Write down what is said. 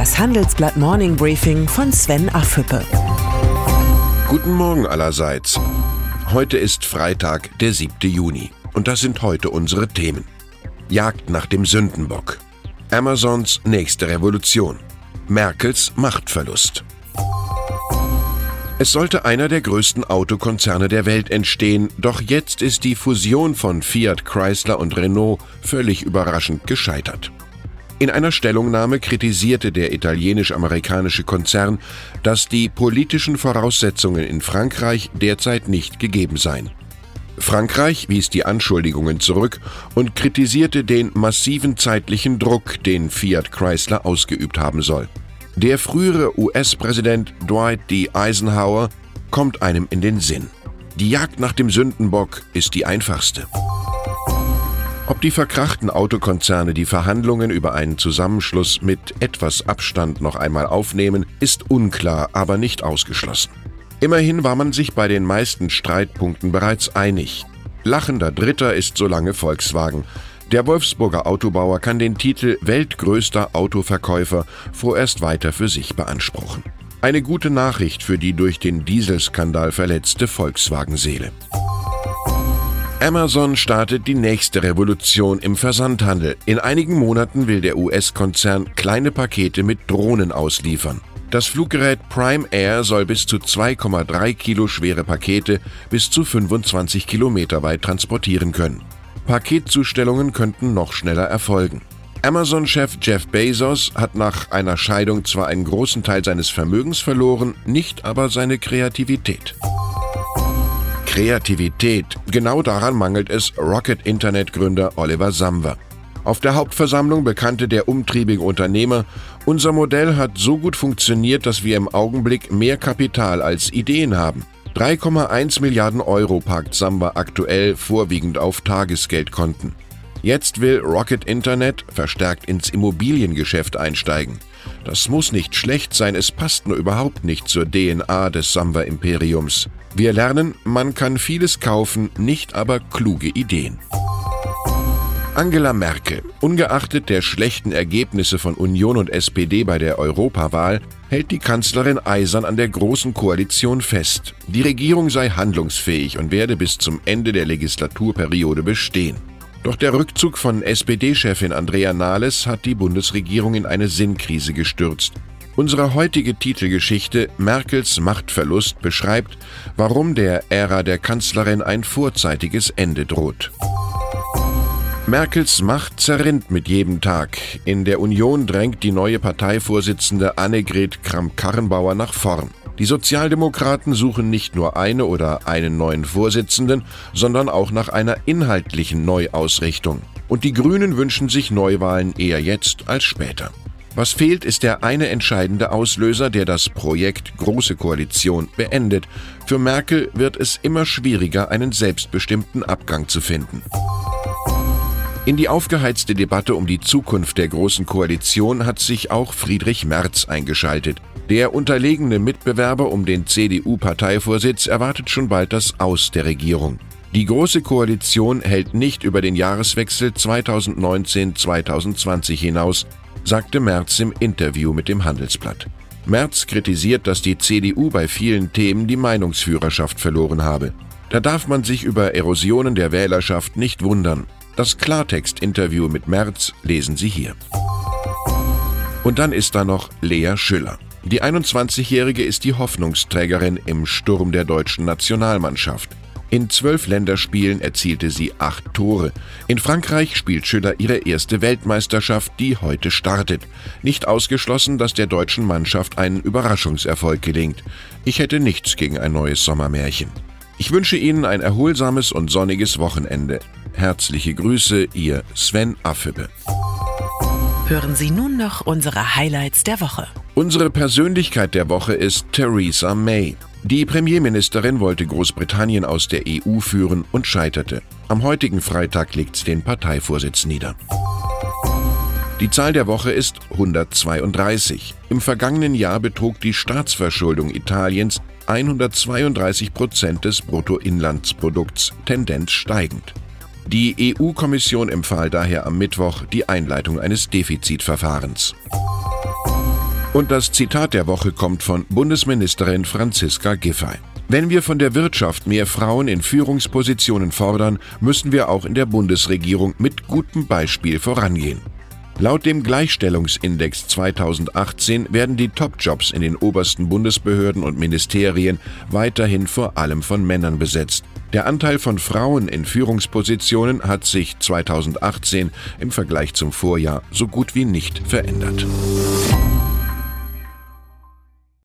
Das Handelsblatt Morning Briefing von Sven Affüppe. Guten Morgen allerseits. Heute ist Freitag, der 7. Juni. Und das sind heute unsere Themen. Jagd nach dem Sündenbock. Amazons nächste Revolution. Merkels Machtverlust. Es sollte einer der größten Autokonzerne der Welt entstehen, doch jetzt ist die Fusion von Fiat Chrysler und Renault völlig überraschend gescheitert. In einer Stellungnahme kritisierte der italienisch-amerikanische Konzern, dass die politischen Voraussetzungen in Frankreich derzeit nicht gegeben seien. Frankreich wies die Anschuldigungen zurück und kritisierte den massiven zeitlichen Druck, den Fiat Chrysler ausgeübt haben soll. Der frühere US-Präsident Dwight D. Eisenhower kommt einem in den Sinn. Die Jagd nach dem Sündenbock ist die einfachste. Ob die verkrachten Autokonzerne die Verhandlungen über einen Zusammenschluss mit etwas Abstand noch einmal aufnehmen, ist unklar, aber nicht ausgeschlossen. Immerhin war man sich bei den meisten Streitpunkten bereits einig. Lachender Dritter ist solange Volkswagen. Der Wolfsburger Autobauer kann den Titel weltgrößter Autoverkäufer vorerst weiter für sich beanspruchen. Eine gute Nachricht für die durch den Dieselskandal verletzte Volkswagen-Seele. Amazon startet die nächste Revolution im Versandhandel. In einigen Monaten will der US-Konzern kleine Pakete mit Drohnen ausliefern. Das Fluggerät Prime Air soll bis zu 2,3 Kilo schwere Pakete bis zu 25 Kilometer weit transportieren können. Paketzustellungen könnten noch schneller erfolgen. Amazon-Chef Jeff Bezos hat nach einer Scheidung zwar einen großen Teil seines Vermögens verloren, nicht aber seine Kreativität. Kreativität. Genau daran mangelt es Rocket-Internet-Gründer Oliver Samwer. Auf der Hauptversammlung bekannte der umtriebige Unternehmer, unser Modell hat so gut funktioniert, dass wir im Augenblick mehr Kapital als Ideen haben. 3,1 Milliarden Euro parkt Samba aktuell vorwiegend auf Tagesgeldkonten. Jetzt will Rocket Internet verstärkt ins Immobiliengeschäft einsteigen. Das muss nicht schlecht sein, es passt nur überhaupt nicht zur DNA des Samba-Imperiums. Wir lernen, man kann vieles kaufen, nicht aber kluge Ideen. Angela Merkel, ungeachtet der schlechten Ergebnisse von Union und SPD bei der Europawahl, hält die Kanzlerin eisern an der Großen Koalition fest. Die Regierung sei handlungsfähig und werde bis zum Ende der Legislaturperiode bestehen. Doch der Rückzug von SPD-Chefin Andrea Nahles hat die Bundesregierung in eine Sinnkrise gestürzt. Unsere heutige Titelgeschichte Merkels Machtverlust beschreibt, warum der Ära der Kanzlerin ein vorzeitiges Ende droht. Merkels Macht zerrinnt mit jedem Tag. In der Union drängt die neue Parteivorsitzende Annegret Kramp-Karrenbauer nach vorn. Die Sozialdemokraten suchen nicht nur eine oder einen neuen Vorsitzenden, sondern auch nach einer inhaltlichen Neuausrichtung. Und die Grünen wünschen sich Neuwahlen eher jetzt als später. Was fehlt, ist der eine entscheidende Auslöser, der das Projekt Große Koalition beendet. Für Merkel wird es immer schwieriger, einen selbstbestimmten Abgang zu finden. In die aufgeheizte Debatte um die Zukunft der Großen Koalition hat sich auch Friedrich Merz eingeschaltet. Der unterlegene Mitbewerber um den CDU-Parteivorsitz erwartet schon bald das Aus der Regierung. Die Große Koalition hält nicht über den Jahreswechsel 2019-2020 hinaus, sagte Merz im Interview mit dem Handelsblatt. Merz kritisiert, dass die CDU bei vielen Themen die Meinungsführerschaft verloren habe. Da darf man sich über Erosionen der Wählerschaft nicht wundern. Das Klartext-Interview mit Merz lesen Sie hier. Und dann ist da noch Lea Schüller. Die 21-Jährige ist die Hoffnungsträgerin im Sturm der deutschen Nationalmannschaft. In zwölf Länderspielen erzielte sie acht Tore. In Frankreich spielt Schüller ihre erste Weltmeisterschaft, die heute startet. Nicht ausgeschlossen, dass der deutschen Mannschaft ein Überraschungserfolg gelingt. Ich hätte nichts gegen ein neues Sommermärchen. Ich wünsche Ihnen ein erholsames und sonniges Wochenende. Herzliche Grüße, Ihr Sven Affüppe. Hören Sie nun noch unsere Highlights der Woche. Unsere Persönlichkeit der Woche ist Theresa May. Die Premierministerin wollte Großbritannien aus der EU führen und scheiterte. Am heutigen Freitag legt den Parteivorsitz nieder. Die Zahl der Woche ist 132. Im vergangenen Jahr betrug die Staatsverschuldung Italiens 132 Prozent des Bruttoinlandsprodukts, Tendenz steigend. Die EU-Kommission empfahl daher am Mittwoch die Einleitung eines Defizitverfahrens. Und das Zitat der Woche kommt von Bundesministerin Franziska Giffey. Wenn wir von der Wirtschaft mehr Frauen in Führungspositionen fordern, müssen wir auch in der Bundesregierung mit gutem Beispiel vorangehen. Laut dem Gleichstellungsindex 2018 werden die Top-Jobs in den obersten Bundesbehörden und Ministerien weiterhin vor allem von Männern besetzt. Der Anteil von Frauen in Führungspositionen hat sich 2018 im Vergleich zum Vorjahr so gut wie nicht verändert.